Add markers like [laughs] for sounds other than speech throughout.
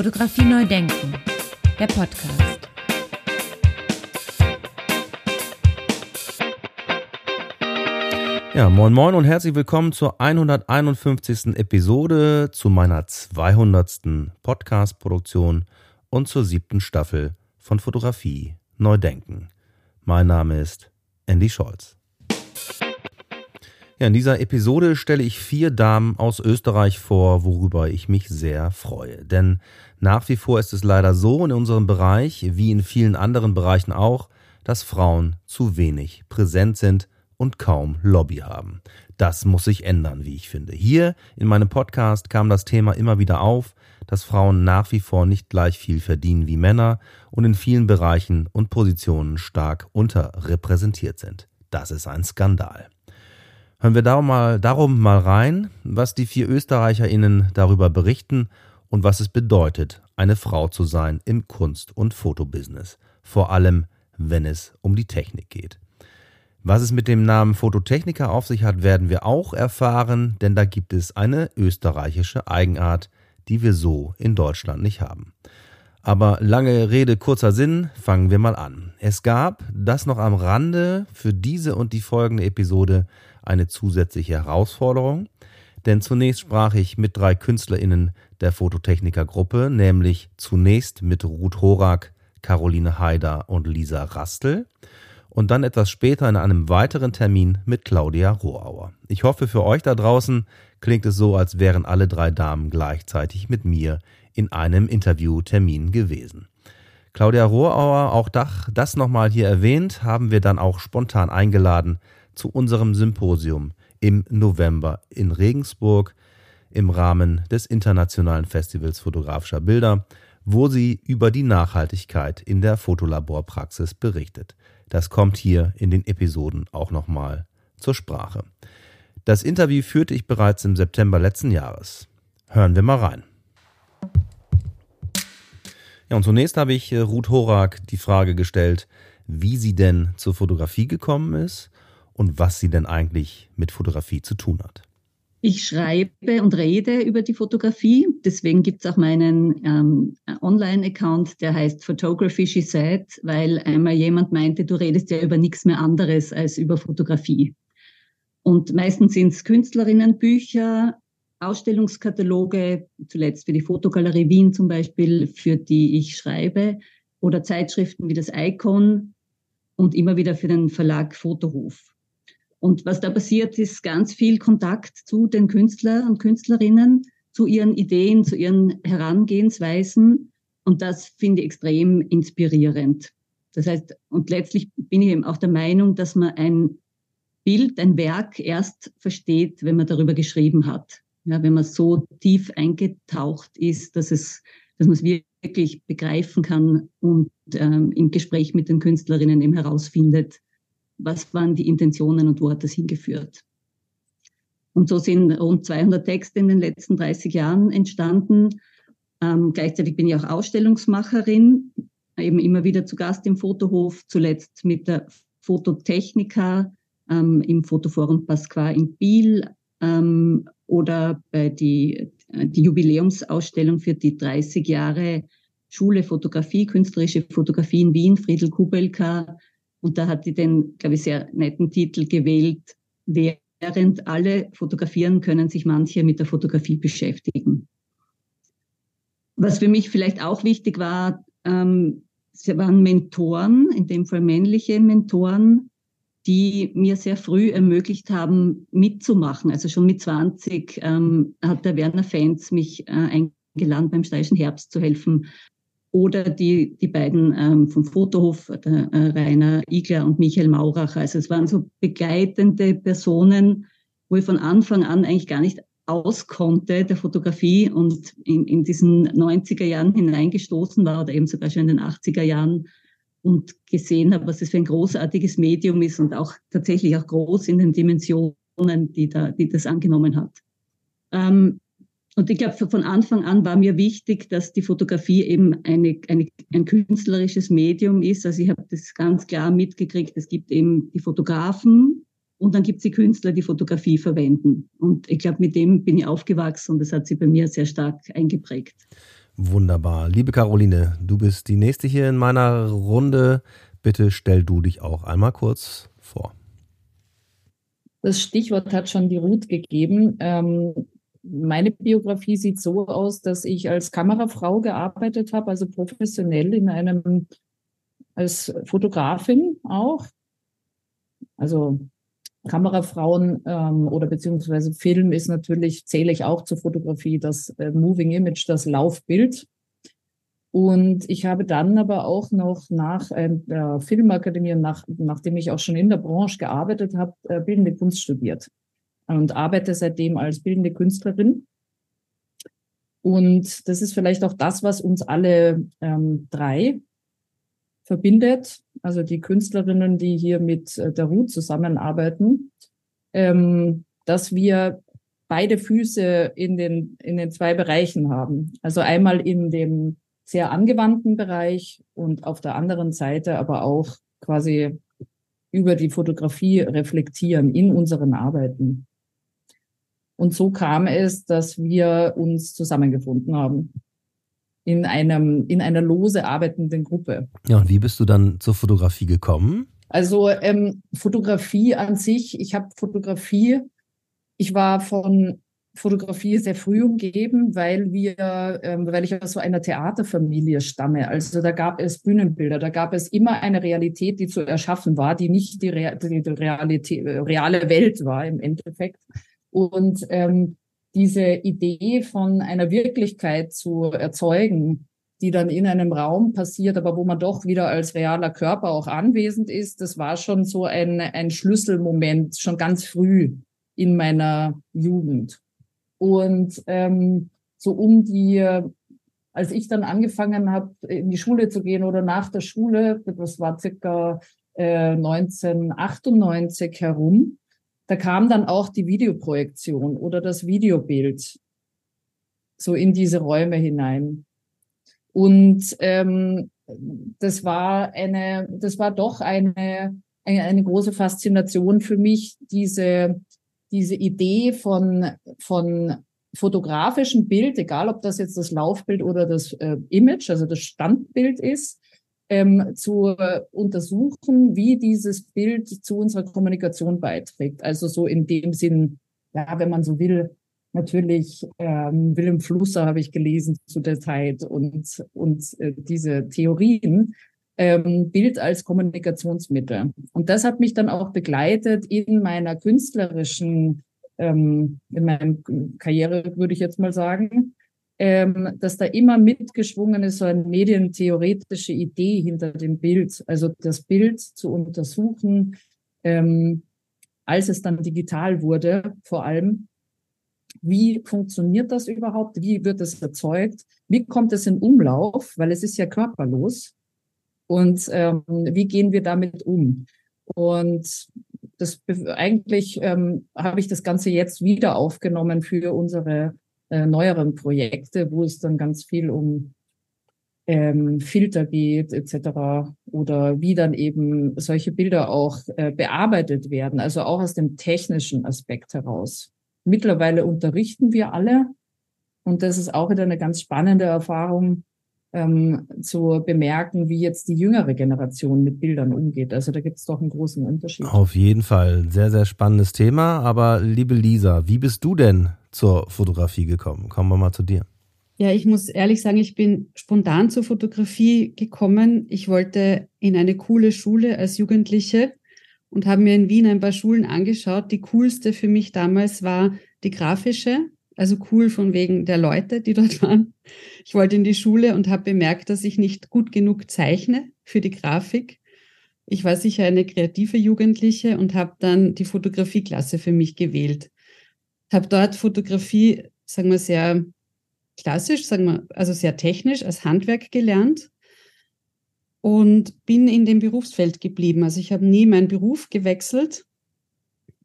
Fotografie neu denken, der Podcast. Ja, moin moin und herzlich willkommen zur 151. Episode, zu meiner 200. Podcast-Produktion und zur siebten Staffel von Fotografie neu denken. Mein Name ist Andy Scholz. Ja, in dieser Episode stelle ich vier Damen aus Österreich vor, worüber ich mich sehr freue. Denn nach wie vor ist es leider so in unserem Bereich, wie in vielen anderen Bereichen auch, dass Frauen zu wenig präsent sind und kaum Lobby haben. Das muss sich ändern, wie ich finde. Hier in meinem Podcast kam das Thema immer wieder auf, dass Frauen nach wie vor nicht gleich viel verdienen wie Männer und in vielen Bereichen und Positionen stark unterrepräsentiert sind. Das ist ein Skandal. Hören wir darum mal, darum mal rein, was die vier ÖsterreicherInnen darüber berichten und was es bedeutet, eine Frau zu sein im Kunst- und Fotobusiness. Vor allem, wenn es um die Technik geht. Was es mit dem Namen Fototechniker auf sich hat, werden wir auch erfahren, denn da gibt es eine österreichische Eigenart, die wir so in Deutschland nicht haben. Aber lange Rede, kurzer Sinn, fangen wir mal an. Es gab, das noch am Rande, für diese und die folgende Episode eine zusätzliche Herausforderung, denn zunächst sprach ich mit drei KünstlerInnen der Fototechnikergruppe, nämlich zunächst mit Ruth Horak, Caroline Haider und Lisa Rastel und dann etwas später in einem weiteren Termin mit Claudia Rohauer. Ich hoffe, für euch da draußen klingt es so, als wären alle drei Damen gleichzeitig mit mir in einem Interviewtermin gewesen. Claudia Rohauer, auch das nochmal hier erwähnt, haben wir dann auch spontan eingeladen zu unserem Symposium im November in Regensburg im Rahmen des Internationalen Festivals fotografischer Bilder, wo sie über die Nachhaltigkeit in der Fotolaborpraxis berichtet. Das kommt hier in den Episoden auch nochmal zur Sprache. Das Interview führte ich bereits im September letzten Jahres. Hören wir mal rein. Ja, und zunächst habe ich äh, Ruth Horak die Frage gestellt, wie sie denn zur Fotografie gekommen ist und was sie denn eigentlich mit Fotografie zu tun hat. Ich schreibe und rede über die Fotografie. Deswegen gibt es auch meinen ähm, Online-Account, der heißt Photography She Said, weil einmal jemand meinte, du redest ja über nichts mehr anderes als über Fotografie. Und meistens sind es Künstlerinnenbücher, Ausstellungskataloge, zuletzt für die Fotogalerie Wien zum Beispiel, für die ich schreibe, oder Zeitschriften wie das Icon und immer wieder für den Verlag Fotohof. Und was da passiert, ist ganz viel Kontakt zu den Künstlern und Künstlerinnen, zu ihren Ideen, zu ihren Herangehensweisen. Und das finde ich extrem inspirierend. Das heißt, und letztlich bin ich eben auch der Meinung, dass man ein Bild, ein Werk erst versteht, wenn man darüber geschrieben hat. Ja, wenn man so tief eingetaucht ist, dass es, dass man es wirklich begreifen kann und ähm, im Gespräch mit den Künstlerinnen eben herausfindet, was waren die Intentionen und wo hat das hingeführt. Und so sind rund 200 Texte in den letzten 30 Jahren entstanden. Ähm, gleichzeitig bin ich auch Ausstellungsmacherin, eben immer wieder zu Gast im Fotohof, zuletzt mit der Fototechnika ähm, im Fotoforum Pasqua in Biel ähm, oder bei die, die Jubiläumsausstellung für die 30 Jahre Schule Fotografie, künstlerische Fotografie in Wien, Friedel Kubelka, und da hat die den, glaube ich, sehr netten Titel gewählt, während alle fotografieren, können sich manche mit der Fotografie beschäftigen. Was für mich vielleicht auch wichtig war, ähm, sie waren Mentoren, in dem Fall männliche Mentoren, die mir sehr früh ermöglicht haben, mitzumachen. Also schon mit 20 ähm, hat der Werner Fans mich äh, eingeladen, beim Steirischen Herbst zu helfen, oder die, die beiden ähm, vom Fotohof, der, äh, Rainer Igler und Michael Mauracher. Also es waren so begleitende Personen, wo ich von Anfang an eigentlich gar nicht auskonnte der Fotografie und in, in diesen 90er Jahren hineingestoßen war oder eben sogar schon in den 80er Jahren und gesehen habe, was es für ein großartiges Medium ist und auch tatsächlich auch groß in den Dimensionen, die, da, die das angenommen hat. Ähm, und ich glaube, von Anfang an war mir wichtig, dass die Fotografie eben eine, eine, ein künstlerisches Medium ist. Also ich habe das ganz klar mitgekriegt. Es gibt eben die Fotografen und dann gibt es die Künstler, die Fotografie verwenden. Und ich glaube, mit dem bin ich aufgewachsen und das hat sich bei mir sehr stark eingeprägt. Wunderbar. Liebe Caroline, du bist die nächste hier in meiner Runde. Bitte stell du dich auch einmal kurz vor. Das Stichwort hat schon die Ruth gegeben. Ähm, meine Biografie sieht so aus, dass ich als Kamerafrau gearbeitet habe, also professionell in einem, als Fotografin auch. Also Kamerafrauen ähm, oder beziehungsweise Film ist natürlich, zähle ich auch zur Fotografie, das äh, Moving Image, das Laufbild. Und ich habe dann aber auch noch nach äh, der Filmakademie, nach, nachdem ich auch schon in der Branche gearbeitet habe, äh, bildende Kunst studiert und arbeite seitdem als bildende Künstlerin. Und das ist vielleicht auch das, was uns alle ähm, drei verbindet, also die Künstlerinnen, die hier mit äh, der Ruth zusammenarbeiten, ähm, dass wir beide Füße in den, in den zwei Bereichen haben. Also einmal in dem sehr angewandten Bereich und auf der anderen Seite aber auch quasi über die Fotografie reflektieren in unseren Arbeiten. Und so kam es, dass wir uns zusammengefunden haben in einem, in einer lose arbeitenden Gruppe. Ja, und wie bist du dann zur Fotografie gekommen? Also ähm, Fotografie an sich, ich habe Fotografie, ich war von Fotografie sehr früh umgeben, weil wir, ähm, weil ich aus so einer Theaterfamilie stamme. Also da gab es Bühnenbilder, da gab es immer eine Realität, die zu erschaffen war, die nicht die, Re die Realität, reale Welt war im Endeffekt. Und ähm, diese Idee von einer Wirklichkeit zu erzeugen, die dann in einem Raum passiert, aber wo man doch wieder als realer Körper auch anwesend ist, das war schon so ein, ein Schlüsselmoment, schon ganz früh in meiner Jugend. Und ähm, so um die, als ich dann angefangen habe, in die Schule zu gehen oder nach der Schule, das war circa äh, 1998 herum, da kam dann auch die Videoprojektion oder das Videobild so in diese Räume hinein. Und ähm, das war eine, das war doch eine, eine, eine große Faszination für mich, diese, diese Idee von, von fotografischem Bild, egal ob das jetzt das Laufbild oder das äh, Image, also das Standbild ist, ähm, zu untersuchen, wie dieses Bild zu unserer Kommunikation beiträgt. Also so in dem Sinn, ja, wenn man so will, natürlich ähm, Willem Flusser habe ich gelesen zu der Zeit und, und äh, diese Theorien, ähm, Bild als Kommunikationsmittel. Und das hat mich dann auch begleitet in meiner künstlerischen, ähm, in meiner Karriere, würde ich jetzt mal sagen, ähm, dass da immer mitgeschwungen ist, so eine medientheoretische Idee hinter dem Bild, also das Bild zu untersuchen, ähm, als es dann digital wurde, vor allem. Wie funktioniert das überhaupt? Wie wird es erzeugt? Wie kommt es in Umlauf? Weil es ist ja körperlos. Und ähm, wie gehen wir damit um? Und das eigentlich ähm, habe ich das Ganze jetzt wieder aufgenommen für unsere äh, neueren Projekte, wo es dann ganz viel um ähm, Filter geht etc. oder wie dann eben solche Bilder auch äh, bearbeitet werden, also auch aus dem technischen Aspekt heraus. Mittlerweile unterrichten wir alle und das ist auch wieder eine ganz spannende Erfahrung, ähm, zu bemerken, wie jetzt die jüngere Generation mit Bildern umgeht. Also da gibt es doch einen großen Unterschied. Auf jeden Fall. Sehr, sehr spannendes Thema. Aber liebe Lisa, wie bist du denn zur Fotografie gekommen? Kommen wir mal zu dir. Ja, ich muss ehrlich sagen, ich bin spontan zur Fotografie gekommen. Ich wollte in eine coole Schule als Jugendliche und habe mir in Wien ein paar Schulen angeschaut. Die coolste für mich damals war die grafische also cool von wegen der Leute, die dort waren. Ich wollte in die Schule und habe bemerkt, dass ich nicht gut genug zeichne für die Grafik. Ich war sicher eine kreative Jugendliche und habe dann die Fotografieklasse für mich gewählt. Habe dort Fotografie, sagen wir, sehr klassisch, sagen wir, also sehr technisch als Handwerk gelernt und bin in dem Berufsfeld geblieben. Also ich habe nie meinen Beruf gewechselt,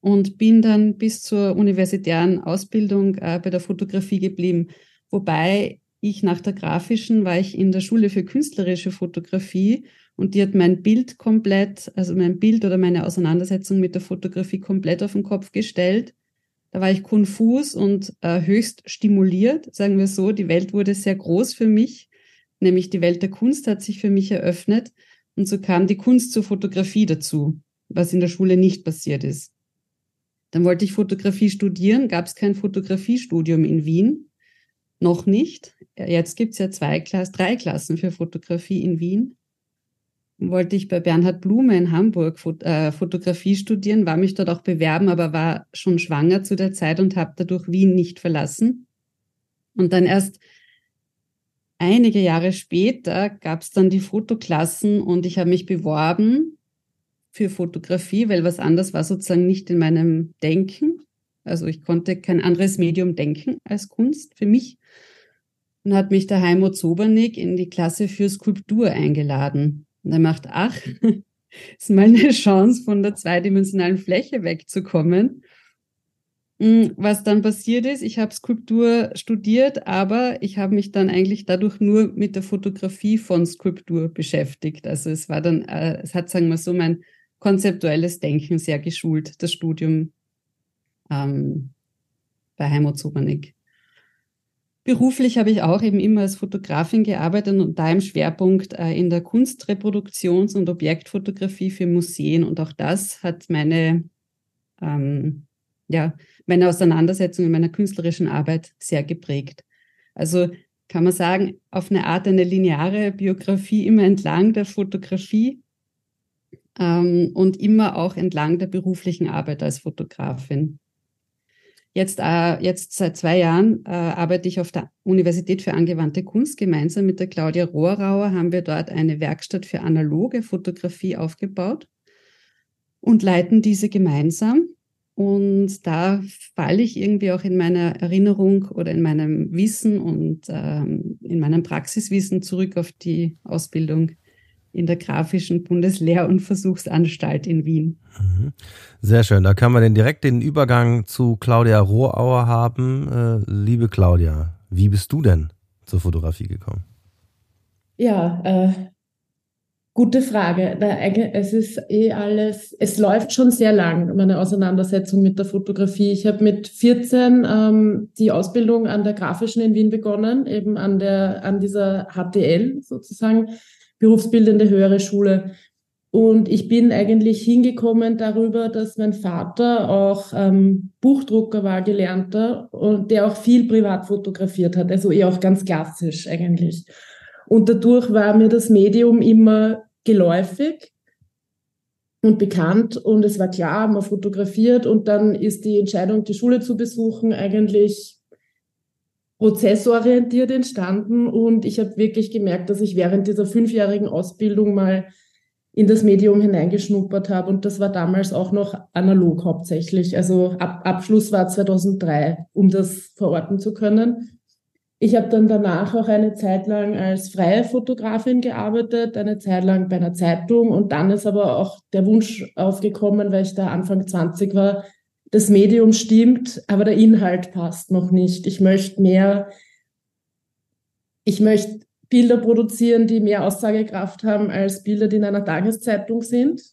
und bin dann bis zur universitären Ausbildung äh, bei der Fotografie geblieben. Wobei ich nach der grafischen war ich in der Schule für künstlerische Fotografie und die hat mein Bild komplett, also mein Bild oder meine Auseinandersetzung mit der Fotografie komplett auf den Kopf gestellt. Da war ich konfus und äh, höchst stimuliert, sagen wir so. Die Welt wurde sehr groß für mich, nämlich die Welt der Kunst hat sich für mich eröffnet. Und so kam die Kunst zur Fotografie dazu, was in der Schule nicht passiert ist. Dann wollte ich Fotografie studieren, gab es kein Fotografiestudium in Wien. Noch nicht. Jetzt gibt es ja zwei Klassen, drei Klassen für Fotografie in Wien wollte ich bei Bernhard Blume in Hamburg Fot äh, Fotografie studieren, war mich dort auch bewerben, aber war schon schwanger zu der Zeit und habe dadurch Wien nicht verlassen. Und dann erst einige Jahre später gab es dann die Fotoklassen und ich habe mich beworben für Fotografie, weil was anderes war sozusagen nicht in meinem Denken. Also ich konnte kein anderes Medium denken als Kunst für mich. Und hat mich der Heimo Zobernick in die Klasse für Skulptur eingeladen. Und er macht, ach, [laughs] ist mal eine Chance, von der zweidimensionalen Fläche wegzukommen. Hm, was dann passiert ist, ich habe Skulptur studiert, aber ich habe mich dann eigentlich dadurch nur mit der Fotografie von Skulptur beschäftigt. Also es war dann, äh, es hat, sagen wir so, mein konzeptuelles Denken sehr geschult, das Studium ähm, bei Heimo Zubernick. Beruflich habe ich auch eben immer als Fotografin gearbeitet und da im Schwerpunkt äh, in der Kunstreproduktions- und Objektfotografie für Museen. Und auch das hat meine, ähm, ja, meine Auseinandersetzung in meiner künstlerischen Arbeit sehr geprägt. Also kann man sagen, auf eine Art eine lineare Biografie immer entlang der Fotografie ähm, und immer auch entlang der beruflichen Arbeit als Fotografin. Jetzt, äh, jetzt seit zwei Jahren äh, arbeite ich auf der Universität für angewandte Kunst. Gemeinsam mit der Claudia Rohrauer haben wir dort eine Werkstatt für analoge Fotografie aufgebaut und leiten diese gemeinsam. Und da falle ich irgendwie auch in meiner Erinnerung oder in meinem Wissen und ähm, in meinem Praxiswissen zurück auf die Ausbildung in der Grafischen Bundeslehr- und Versuchsanstalt in Wien. Mhm. Sehr schön. Da kann man den direkt den Übergang zu Claudia Rohrauer haben. Äh, liebe Claudia, wie bist du denn zur Fotografie gekommen? Ja, äh, gute Frage. Es ist eh alles, es läuft schon sehr lang, meine Auseinandersetzung mit der Fotografie. Ich habe mit 14 ähm, die Ausbildung an der Grafischen in Wien begonnen, eben an der, an dieser HTL sozusagen berufsbildende höhere Schule. Und ich bin eigentlich hingekommen darüber, dass mein Vater auch ähm, Buchdrucker war, gelernter, und der auch viel privat fotografiert hat, also eher auch ganz klassisch eigentlich. Und dadurch war mir das Medium immer geläufig und bekannt und es war klar, man fotografiert und dann ist die Entscheidung, die Schule zu besuchen, eigentlich prozessorientiert entstanden und ich habe wirklich gemerkt, dass ich während dieser fünfjährigen Ausbildung mal in das Medium hineingeschnuppert habe und das war damals auch noch analog hauptsächlich. Also Ab Abschluss war 2003, um das verorten zu können. Ich habe dann danach auch eine Zeit lang als freie Fotografin gearbeitet, eine Zeit lang bei einer Zeitung und dann ist aber auch der Wunsch aufgekommen, weil ich da Anfang 20 war, das Medium stimmt, aber der Inhalt passt noch nicht. Ich möchte mehr, ich möchte Bilder produzieren, die mehr Aussagekraft haben als Bilder, die in einer Tageszeitung sind.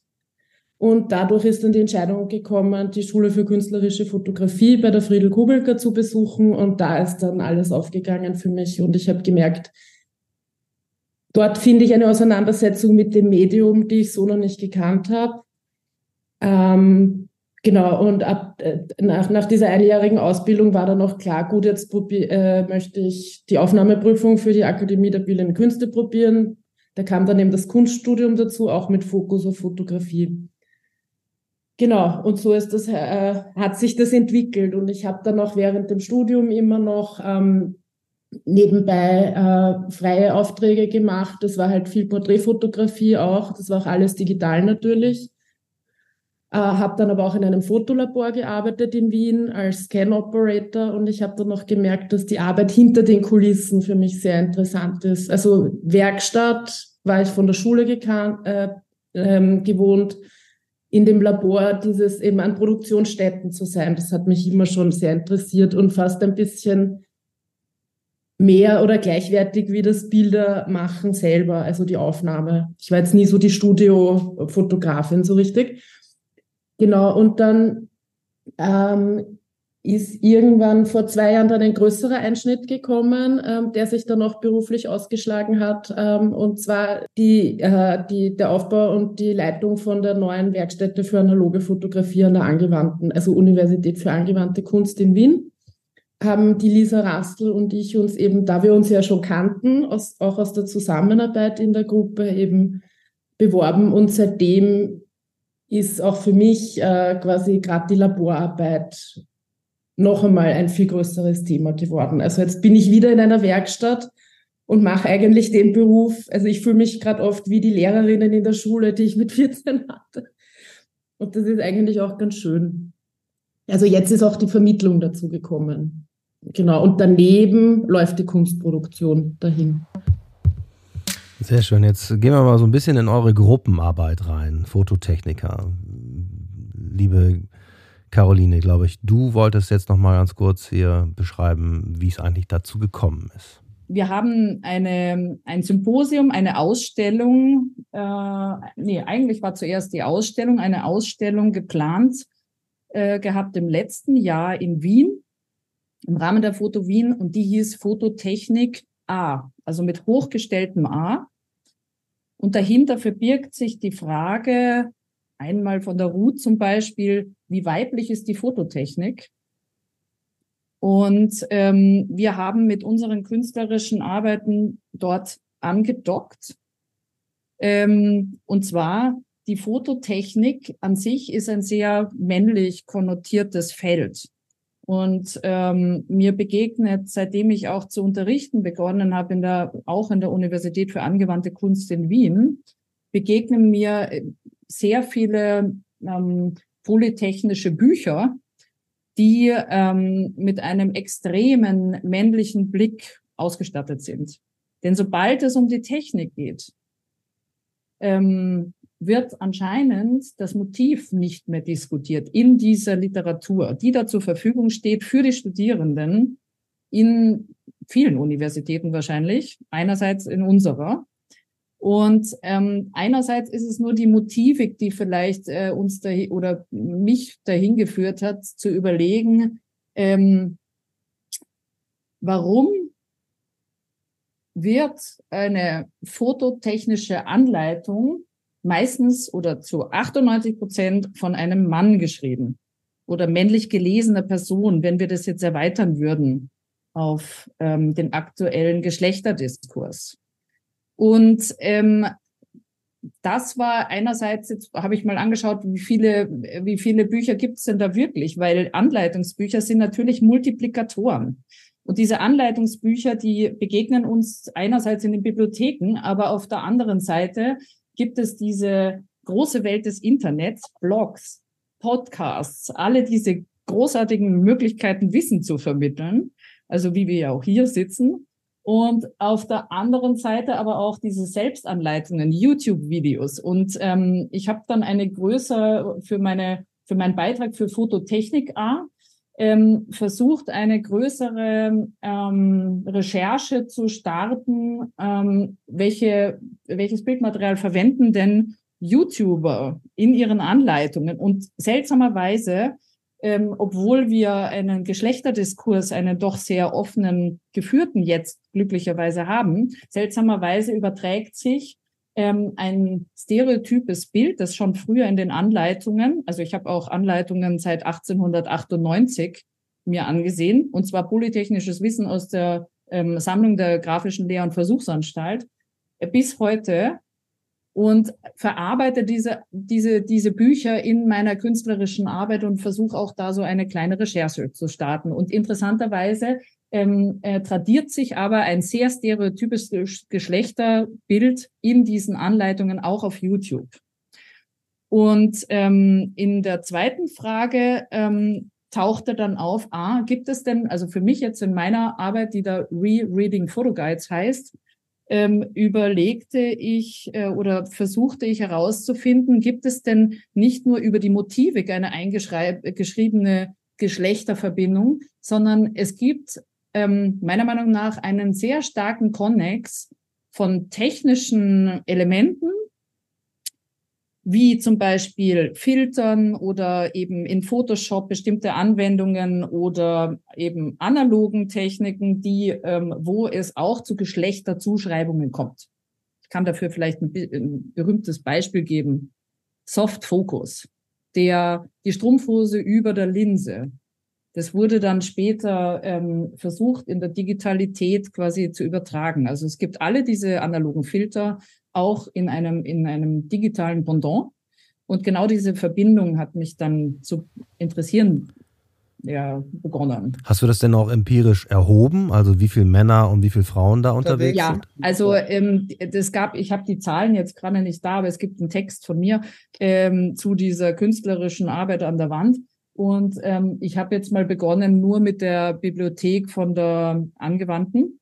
Und dadurch ist dann die Entscheidung gekommen, die Schule für künstlerische Fotografie bei der Friedel Kubelka zu besuchen. Und da ist dann alles aufgegangen für mich. Und ich habe gemerkt, dort finde ich eine Auseinandersetzung mit dem Medium, die ich so noch nicht gekannt habe. Ähm, Genau, und ab, äh, nach, nach dieser einjährigen Ausbildung war dann noch klar, gut, jetzt äh, möchte ich die Aufnahmeprüfung für die Akademie der Bildenden Künste probieren. Da kam dann eben das Kunststudium dazu, auch mit Fokus auf Fotografie. Genau, und so ist das, äh, hat sich das entwickelt. Und ich habe dann auch während dem Studium immer noch ähm, nebenbei äh, freie Aufträge gemacht. Das war halt viel Porträtfotografie auch. Das war auch alles digital natürlich. Äh, habe dann aber auch in einem Fotolabor gearbeitet in Wien als Scan Operator und ich habe dann noch gemerkt, dass die Arbeit hinter den Kulissen für mich sehr interessant ist. Also Werkstatt war ich von der Schule äh, ähm, gewohnt, in dem Labor dieses eben an Produktionsstätten zu sein. Das hat mich immer schon sehr interessiert und fast ein bisschen mehr oder gleichwertig wie das Bilder machen selber, also die Aufnahme. Ich war jetzt nie so die Studiofotografin so richtig. Genau, und dann ähm, ist irgendwann vor zwei Jahren dann ein größerer Einschnitt gekommen, ähm, der sich dann auch beruflich ausgeschlagen hat. Ähm, und zwar die, äh, die, der Aufbau und die Leitung von der neuen Werkstätte für analoge Fotografie an der angewandten, also Universität für angewandte Kunst in Wien. Haben die Lisa Rastl und ich uns eben, da wir uns ja schon kannten, aus, auch aus der Zusammenarbeit in der Gruppe eben beworben und seitdem ist auch für mich äh, quasi gerade die Laborarbeit noch einmal ein viel größeres Thema geworden. Also jetzt bin ich wieder in einer Werkstatt und mache eigentlich den Beruf. Also ich fühle mich gerade oft wie die Lehrerinnen in der Schule, die ich mit 14 hatte. Und das ist eigentlich auch ganz schön. Also jetzt ist auch die Vermittlung dazu gekommen. Genau. Und daneben läuft die Kunstproduktion dahin. Sehr schön. Jetzt gehen wir mal so ein bisschen in eure Gruppenarbeit rein, Fototechniker. Liebe Caroline, glaube ich, du wolltest jetzt noch mal ganz kurz hier beschreiben, wie es eigentlich dazu gekommen ist. Wir haben eine, ein Symposium, eine Ausstellung, äh, nee, eigentlich war zuerst die Ausstellung, eine Ausstellung geplant äh, gehabt im letzten Jahr in Wien, im Rahmen der Foto Wien, und die hieß Fototechnik A, also mit hochgestelltem A. Und dahinter verbirgt sich die Frage, einmal von der Ruth zum Beispiel, wie weiblich ist die Fototechnik? Und ähm, wir haben mit unseren künstlerischen Arbeiten dort angedockt. Ähm, und zwar die Fototechnik an sich ist ein sehr männlich konnotiertes Feld. Und ähm, mir begegnet, seitdem ich auch zu unterrichten begonnen habe, in der, auch in der Universität für angewandte Kunst in Wien, begegnen mir äh, sehr viele ähm, polytechnische Bücher, die ähm, mit einem extremen männlichen Blick ausgestattet sind. Denn sobald es um die Technik geht, ähm, wird anscheinend das Motiv nicht mehr diskutiert in dieser Literatur, die da zur Verfügung steht für die Studierenden in vielen Universitäten wahrscheinlich, einerseits in unserer. Und ähm, einerseits ist es nur die Motivik, die vielleicht äh, uns da oder mich dahin geführt hat, zu überlegen, ähm, warum wird eine fototechnische Anleitung meistens oder zu 98 Prozent von einem Mann geschrieben oder männlich gelesener Person, wenn wir das jetzt erweitern würden auf ähm, den aktuellen Geschlechterdiskurs. Und ähm, das war einerseits, jetzt habe ich mal angeschaut, wie viele, wie viele Bücher gibt es denn da wirklich? Weil Anleitungsbücher sind natürlich Multiplikatoren. Und diese Anleitungsbücher, die begegnen uns einerseits in den Bibliotheken, aber auf der anderen Seite gibt es diese große Welt des Internets, Blogs, Podcasts, alle diese großartigen Möglichkeiten, Wissen zu vermitteln. Also wie wir ja auch hier sitzen. Und auf der anderen Seite aber auch diese Selbstanleitungen, YouTube-Videos. Und ähm, ich habe dann eine größere für meine für meinen Beitrag für Fototechnik A ähm, versucht, eine größere ähm, Recherche zu starten, ähm, welche, welches Bildmaterial verwenden denn YouTuber in ihren Anleitungen. Und seltsamerweise ähm, obwohl wir einen Geschlechterdiskurs, einen doch sehr offenen, geführten jetzt glücklicherweise haben, seltsamerweise überträgt sich ähm, ein stereotypes Bild, das schon früher in den Anleitungen, also ich habe auch Anleitungen seit 1898 mir angesehen, und zwar polytechnisches Wissen aus der ähm, Sammlung der Grafischen Lehr- und Versuchsanstalt, äh, bis heute und verarbeite diese, diese, diese Bücher in meiner künstlerischen Arbeit und versuche auch da so eine kleine Recherche zu starten. Und interessanterweise ähm, äh, tradiert sich aber ein sehr stereotypes Geschlechterbild in diesen Anleitungen auch auf YouTube. Und ähm, in der zweiten Frage ähm, tauchte dann auf, ah, gibt es denn, also für mich jetzt in meiner Arbeit, die da Re-Reading Photo Guides heißt, ähm, überlegte ich äh, oder versuchte ich herauszufinden, gibt es denn nicht nur über die Motivik eine eingeschriebene Geschlechterverbindung, sondern es gibt ähm, meiner Meinung nach einen sehr starken Konnex von technischen Elementen wie zum Beispiel Filtern oder eben in Photoshop bestimmte Anwendungen oder eben analogen Techniken, die, ähm, wo es auch zu Geschlechterzuschreibungen kommt. Ich kann dafür vielleicht ein, ein berühmtes Beispiel geben. Soft Focus, der die Strumpfhose über der Linse. Das wurde dann später ähm, versucht, in der Digitalität quasi zu übertragen. Also es gibt alle diese analogen Filter, auch in einem, in einem digitalen Pendant. Und genau diese Verbindung hat mich dann zu interessieren ja, begonnen. Hast du das denn auch empirisch erhoben? Also wie viele Männer und wie viele Frauen da unterwegs ja, sind? Ja, also ähm, das gab, ich habe die Zahlen jetzt gerade nicht da, aber es gibt einen Text von mir ähm, zu dieser künstlerischen Arbeit an der Wand. Und ähm, ich habe jetzt mal begonnen nur mit der Bibliothek von der Angewandten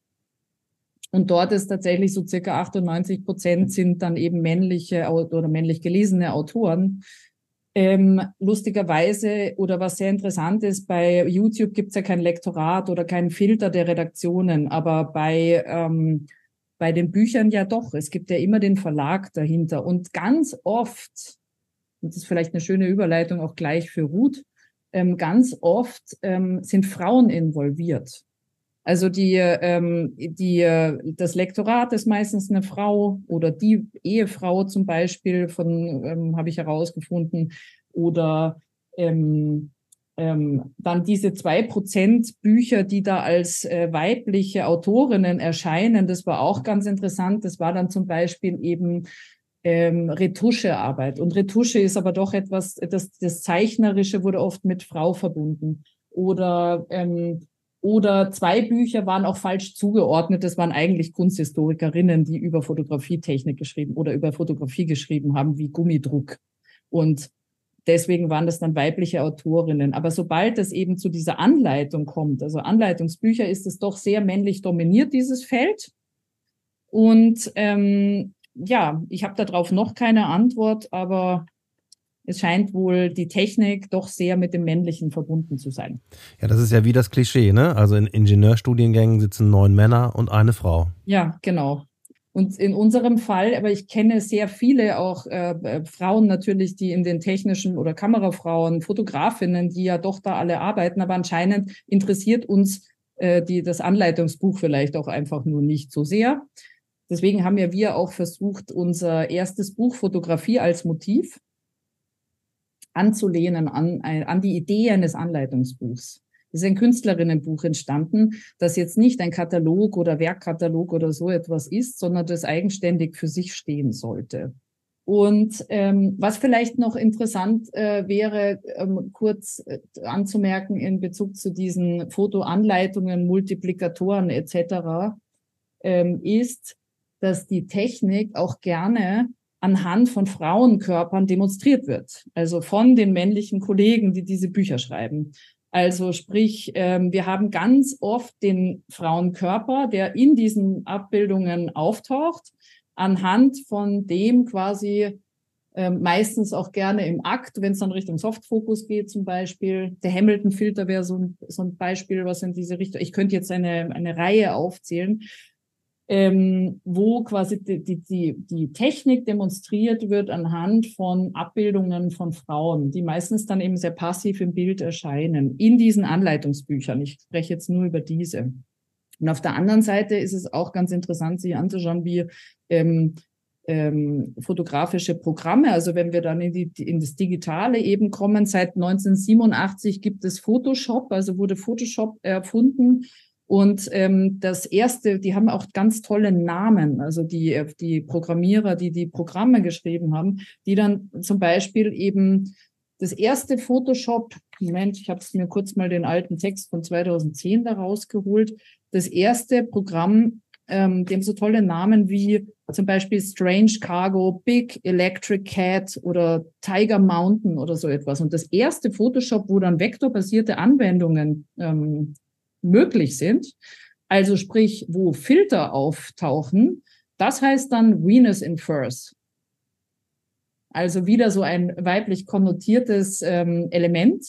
und dort ist tatsächlich so circa 98 Prozent sind dann eben männliche oder männlich gelesene Autoren. Ähm, lustigerweise oder was sehr interessant ist, bei YouTube gibt es ja kein Lektorat oder keinen Filter der Redaktionen, aber bei, ähm, bei den Büchern ja doch. Es gibt ja immer den Verlag dahinter. Und ganz oft, und das ist vielleicht eine schöne Überleitung auch gleich für Ruth, ähm, ganz oft ähm, sind Frauen involviert. Also die, ähm, die, das Lektorat ist meistens eine Frau oder die Ehefrau zum Beispiel von, ähm, habe ich herausgefunden, oder ähm, ähm, dann diese zwei Prozent Bücher, die da als äh, weibliche Autorinnen erscheinen, das war auch ganz interessant. Das war dann zum Beispiel eben ähm, Retuschearbeit. Und Retusche ist aber doch etwas, das, das Zeichnerische wurde oft mit Frau verbunden. Oder ähm, oder zwei Bücher waren auch falsch zugeordnet. Das waren eigentlich Kunsthistorikerinnen, die über Fotografietechnik geschrieben oder über Fotografie geschrieben haben, wie Gummidruck. Und deswegen waren das dann weibliche Autorinnen. Aber sobald es eben zu dieser Anleitung kommt, also Anleitungsbücher, ist es doch sehr männlich dominiert, dieses Feld. Und ähm, ja, ich habe darauf noch keine Antwort, aber es scheint wohl die Technik doch sehr mit dem Männlichen verbunden zu sein. Ja, das ist ja wie das Klischee, ne? Also in Ingenieurstudiengängen sitzen neun Männer und eine Frau. Ja, genau. Und in unserem Fall, aber ich kenne sehr viele auch äh, äh, Frauen natürlich, die in den technischen oder Kamerafrauen, Fotografinnen, die ja doch da alle arbeiten, aber anscheinend interessiert uns äh, die, das Anleitungsbuch vielleicht auch einfach nur nicht so sehr. Deswegen haben ja wir auch versucht, unser erstes Buch Fotografie als Motiv anzulehnen an, an die Idee eines Anleitungsbuchs. Es ist ein Künstlerinnenbuch entstanden, das jetzt nicht ein Katalog oder Werkkatalog oder so etwas ist, sondern das eigenständig für sich stehen sollte. Und ähm, was vielleicht noch interessant äh, wäre, ähm, kurz äh, anzumerken in Bezug zu diesen Fotoanleitungen, Multiplikatoren etc., ähm, ist, dass die Technik auch gerne anhand von Frauenkörpern demonstriert wird. Also von den männlichen Kollegen, die diese Bücher schreiben. Also sprich, ähm, wir haben ganz oft den Frauenkörper, der in diesen Abbildungen auftaucht, anhand von dem quasi ähm, meistens auch gerne im Akt, wenn es dann Richtung Softfokus geht zum Beispiel. Der Hamilton-Filter wäre so so ein Beispiel, was in diese Richtung, ich könnte jetzt eine, eine Reihe aufzählen, ähm, wo quasi die, die, die, Technik demonstriert wird anhand von Abbildungen von Frauen, die meistens dann eben sehr passiv im Bild erscheinen, in diesen Anleitungsbüchern. Ich spreche jetzt nur über diese. Und auf der anderen Seite ist es auch ganz interessant, sich anzuschauen, wie ähm, ähm, fotografische Programme, also wenn wir dann in, die, in das Digitale eben kommen, seit 1987 gibt es Photoshop, also wurde Photoshop erfunden und ähm, das erste, die haben auch ganz tolle Namen, also die, die Programmierer, die die Programme geschrieben haben, die dann zum Beispiel eben das erste Photoshop, Moment, ich habe mir kurz mal den alten Text von 2010 da rausgeholt, das erste Programm, ähm, dem so tolle Namen wie zum Beispiel Strange Cargo, Big Electric Cat oder Tiger Mountain oder so etwas. Und das erste Photoshop, wo dann vektorbasierte Anwendungen ähm, möglich sind, also sprich, wo Filter auftauchen, das heißt dann Venus in Furs. Also wieder so ein weiblich konnotiertes ähm, Element,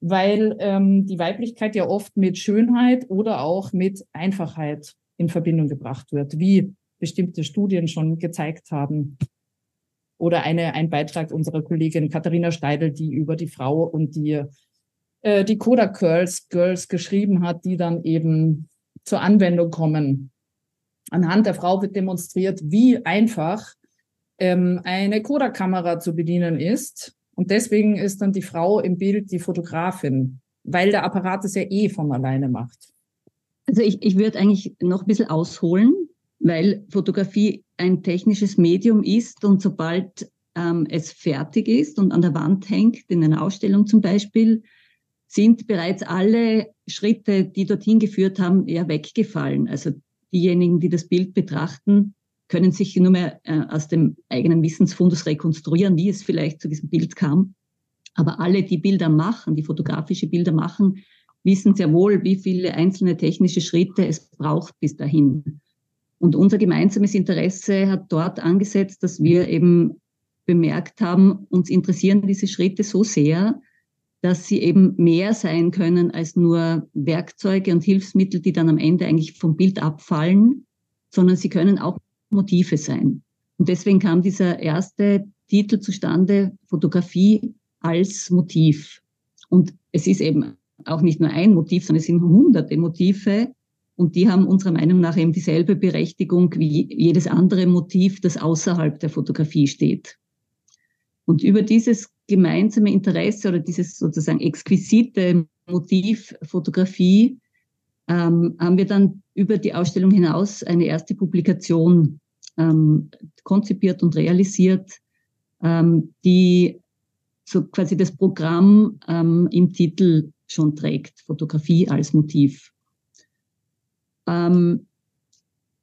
weil ähm, die Weiblichkeit ja oft mit Schönheit oder auch mit Einfachheit in Verbindung gebracht wird, wie bestimmte Studien schon gezeigt haben. oder eine, ein Beitrag unserer Kollegin Katharina Steidel, die über die Frau und die, äh, die Kodak Girls, Girls geschrieben hat, die dann eben zur Anwendung kommen. Anhand der Frau wird demonstriert, wie einfach ähm, eine Kodak-Kamera zu bedienen ist. Und deswegen ist dann die Frau im Bild die Fotografin, weil der Apparat es ja eh von alleine macht. Also ich, ich würde eigentlich noch ein bisschen ausholen, weil Fotografie ein technisches Medium ist und sobald ähm, es fertig ist und an der Wand hängt, in einer Ausstellung zum Beispiel, sind bereits alle Schritte, die dorthin geführt haben, eher weggefallen. Also diejenigen, die das Bild betrachten, können sich nur mehr äh, aus dem eigenen Wissensfundus rekonstruieren, wie es vielleicht zu diesem Bild kam. Aber alle, die Bilder machen, die fotografische Bilder machen, wissen sehr wohl, wie viele einzelne technische Schritte es braucht bis dahin. Und unser gemeinsames Interesse hat dort angesetzt, dass wir eben bemerkt haben, uns interessieren diese Schritte so sehr, dass sie eben mehr sein können als nur Werkzeuge und Hilfsmittel, die dann am Ende eigentlich vom Bild abfallen, sondern sie können auch Motive sein. Und deswegen kam dieser erste Titel zustande, Fotografie als Motiv. Und es ist eben auch nicht nur ein Motiv, sondern es sind hunderte Motive, und die haben unserer Meinung nach eben dieselbe Berechtigung wie jedes andere Motiv, das außerhalb der Fotografie steht. Und über dieses gemeinsame Interesse oder dieses sozusagen exquisite Motiv Fotografie ähm, haben wir dann über die Ausstellung hinaus eine erste Publikation ähm, konzipiert und realisiert, ähm, die so quasi das Programm ähm, im Titel schon trägt, Fotografie als Motiv. Ähm,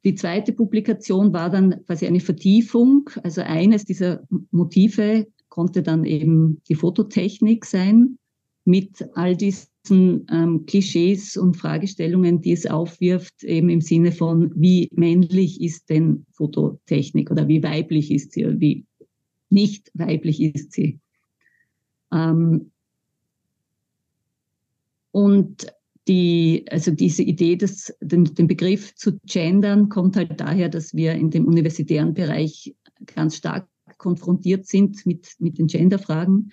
die zweite Publikation war dann quasi eine Vertiefung. Also eines dieser Motive konnte dann eben die Fototechnik sein mit all diesen ähm, Klischees und Fragestellungen, die es aufwirft, eben im Sinne von, wie männlich ist denn Fototechnik oder wie weiblich ist sie oder wie nicht weiblich ist sie. Ähm, und die, also diese Idee, des, den, den Begriff zu gendern, kommt halt daher, dass wir in dem universitären Bereich ganz stark konfrontiert sind mit, mit den Genderfragen,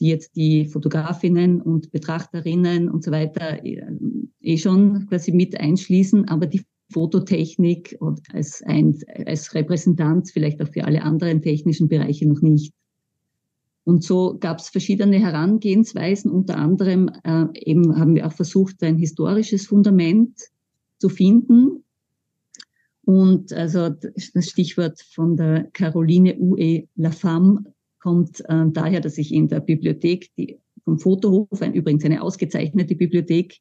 die jetzt die Fotografinnen und Betrachterinnen und so weiter äh, eh schon quasi mit einschließen, aber die Fototechnik als, ein, als Repräsentanz vielleicht auch für alle anderen technischen Bereiche noch nicht. Und so gab es verschiedene Herangehensweisen. Unter anderem äh, eben haben wir auch versucht, ein historisches Fundament zu finden. Und also das Stichwort von der Caroline U.E. Lafemme kommt äh, daher, dass ich in der Bibliothek die, vom Fotohof, ein, übrigens eine ausgezeichnete Bibliothek,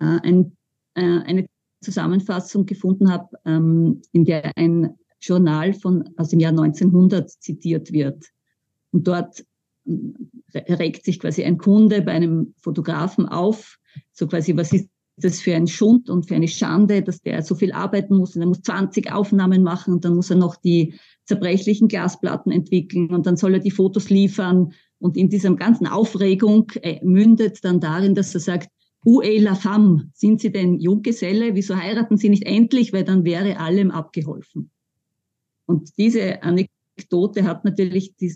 äh, ein, äh, eine Zusammenfassung gefunden habe, ähm, in der ein Journal von, aus dem Jahr 1900 zitiert wird. Und dort regt sich quasi ein Kunde bei einem Fotografen auf, so quasi, was ist das für ein Schund und für eine Schande, dass der so viel arbeiten muss und er muss 20 Aufnahmen machen und dann muss er noch die zerbrechlichen Glasplatten entwickeln und dann soll er die Fotos liefern und in dieser ganzen Aufregung äh, mündet dann darin, dass er sagt, Ue la femme, sind Sie denn Junggeselle? Wieso heiraten Sie nicht endlich? Weil dann wäre allem abgeholfen. Und diese Anekdote hat natürlich die,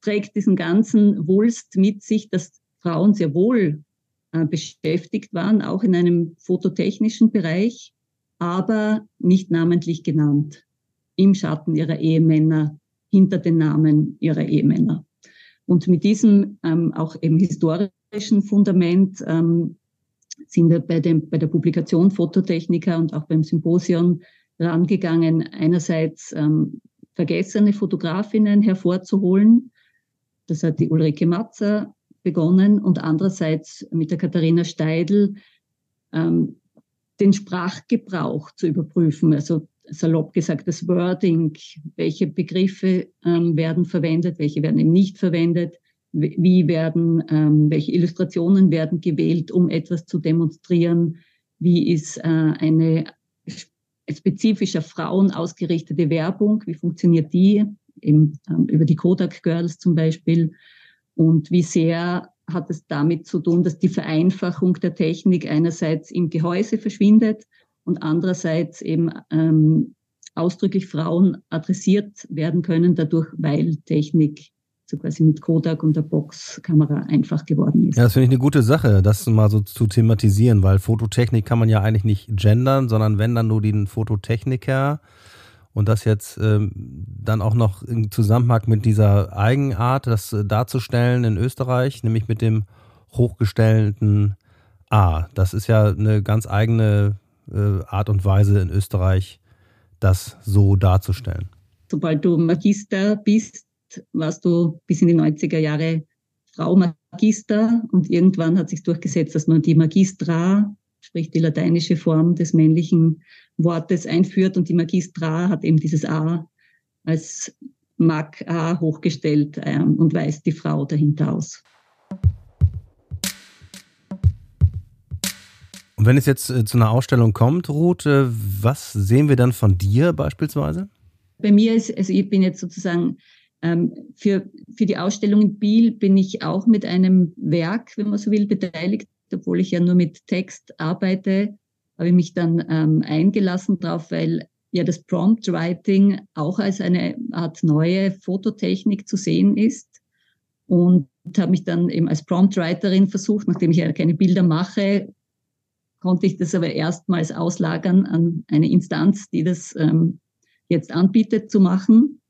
trägt diesen ganzen Wulst mit sich, dass Frauen sehr wohl äh, beschäftigt waren, auch in einem fototechnischen Bereich, aber nicht namentlich genannt, im Schatten ihrer Ehemänner, hinter den Namen ihrer Ehemänner. Und mit diesem ähm, auch eben historischen Fundament ähm, sind wir bei, dem, bei der Publikation Fototechniker und auch beim Symposion rangegangen, einerseits ähm, vergessene Fotografinnen hervorzuholen, das hat die Ulrike Matzer begonnen und andererseits mit der Katharina Steidl ähm, den Sprachgebrauch zu überprüfen. Also salopp gesagt, das Wording, welche Begriffe ähm, werden verwendet, welche werden eben nicht verwendet, wie werden, ähm, welche Illustrationen werden gewählt, um etwas zu demonstrieren, wie ist äh, eine spezifischer Frauen ausgerichtete Werbung, wie funktioniert die, eben ähm, über die Kodak Girls zum Beispiel. Und wie sehr hat es damit zu tun, dass die Vereinfachung der Technik einerseits im Gehäuse verschwindet und andererseits eben ähm, ausdrücklich Frauen adressiert werden können, dadurch, weil Technik so quasi mit Kodak und der Boxkamera einfach geworden ist. Ja, das finde ich eine gute Sache, das mal so zu thematisieren, weil Fototechnik kann man ja eigentlich nicht gendern, sondern wenn dann nur den Fototechniker und das jetzt ähm, dann auch noch im Zusammenhang mit dieser Eigenart, das äh, darzustellen in Österreich, nämlich mit dem hochgestellten A. Das ist ja eine ganz eigene äh, Art und Weise in Österreich, das so darzustellen. Sobald du Magister bist, warst du bis in die 90er Jahre Frau Magister und irgendwann hat sich durchgesetzt, dass man die Magistra, sprich die lateinische Form des männlichen Wortes einführt und die Magistra hat eben dieses A als Mag A hochgestellt ähm, und weist die Frau dahinter aus. Und wenn es jetzt äh, zu einer Ausstellung kommt, Ruth, äh, was sehen wir dann von dir beispielsweise? Bei mir ist, also ich bin jetzt sozusagen ähm, für, für die Ausstellung in Biel bin ich auch mit einem Werk, wenn man so will, beteiligt, obwohl ich ja nur mit Text arbeite, habe ich mich dann ähm, eingelassen drauf, weil ja das Prompt Writing auch als eine Art neue Fototechnik zu sehen ist. Und habe mich dann eben als Prompt Writerin versucht, nachdem ich ja keine Bilder mache, konnte ich das aber erstmals auslagern an eine Instanz, die das ähm, jetzt anbietet zu machen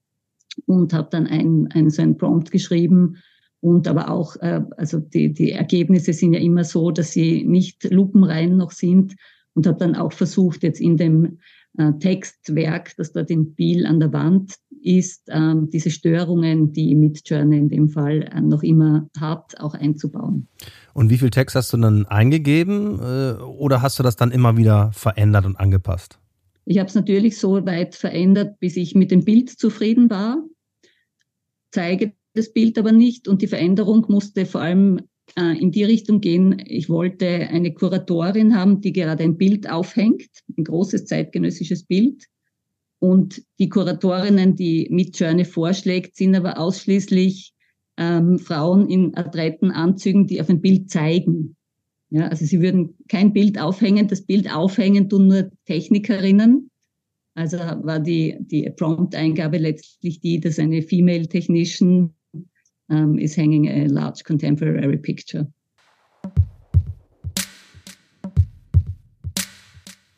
und habe dann ein, ein, so ein Prompt geschrieben und aber auch, äh, also die, die Ergebnisse sind ja immer so, dass sie nicht lupenrein noch sind und habe dann auch versucht, jetzt in dem äh, Textwerk, das dort in Biel an der Wand ist, äh, diese Störungen, die Midjourney in dem Fall äh, noch immer hat, auch einzubauen. Und wie viel Text hast du dann eingegeben äh, oder hast du das dann immer wieder verändert und angepasst? Ich habe es natürlich so weit verändert, bis ich mit dem Bild zufrieden war, zeige das Bild aber nicht und die Veränderung musste vor allem äh, in die Richtung gehen. Ich wollte eine Kuratorin haben, die gerade ein Bild aufhängt, ein großes zeitgenössisches Bild. Und die Kuratorinnen, die mit Journey vorschlägt, sind aber ausschließlich ähm, Frauen in adretten Anzügen, die auf ein Bild zeigen. Ja, also sie würden kein Bild aufhängen, das Bild aufhängen tun nur Technikerinnen. Also war die, die Prompt-Eingabe letztlich die, dass eine Female Technician um, is hanging a large contemporary picture.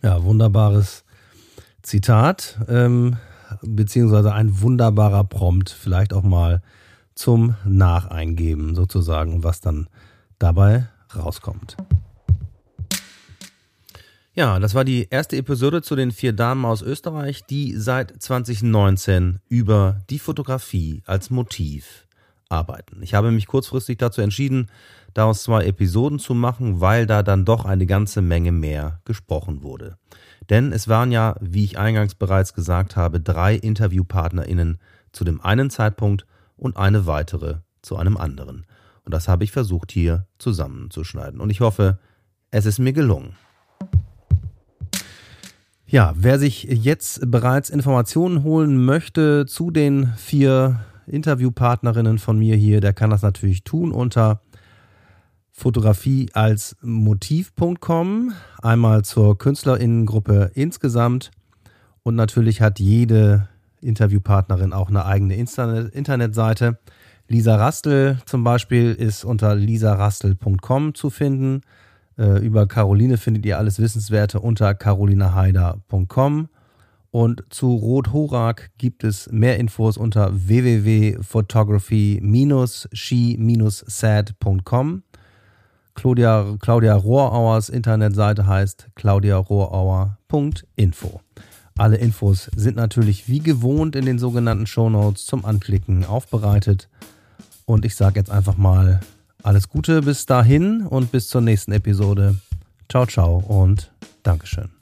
Ja, wunderbares Zitat, ähm, beziehungsweise ein wunderbarer Prompt, vielleicht auch mal zum Nacheingeben sozusagen, was dann dabei rauskommt. Ja, das war die erste Episode zu den vier Damen aus Österreich, die seit 2019 über die Fotografie als Motiv arbeiten. Ich habe mich kurzfristig dazu entschieden, daraus zwei Episoden zu machen, weil da dann doch eine ganze Menge mehr gesprochen wurde. Denn es waren ja, wie ich eingangs bereits gesagt habe, drei InterviewpartnerInnen zu dem einen Zeitpunkt und eine weitere zu einem anderen. Und das habe ich versucht hier zusammenzuschneiden. Und ich hoffe, es ist mir gelungen. Ja, wer sich jetzt bereits Informationen holen möchte zu den vier Interviewpartnerinnen von mir hier, der kann das natürlich tun unter Fotografie als Motiv.com, einmal zur Künstlerinnengruppe insgesamt und natürlich hat jede Interviewpartnerin auch eine eigene Internetseite. Lisa Rastel zum Beispiel ist unter lisarastel.com zu finden. Äh, über Caroline findet ihr alles Wissenswerte unter carolinaheider.com. Und zu Rot Horak gibt es mehr Infos unter www.photography-she-sad.com. Claudia, Claudia Rohrauers Internetseite heißt claudiarohrauer.info. Alle Infos sind natürlich wie gewohnt in den sogenannten Shownotes zum Anklicken aufbereitet. Und ich sage jetzt einfach mal alles Gute bis dahin und bis zur nächsten Episode. Ciao, ciao und Dankeschön.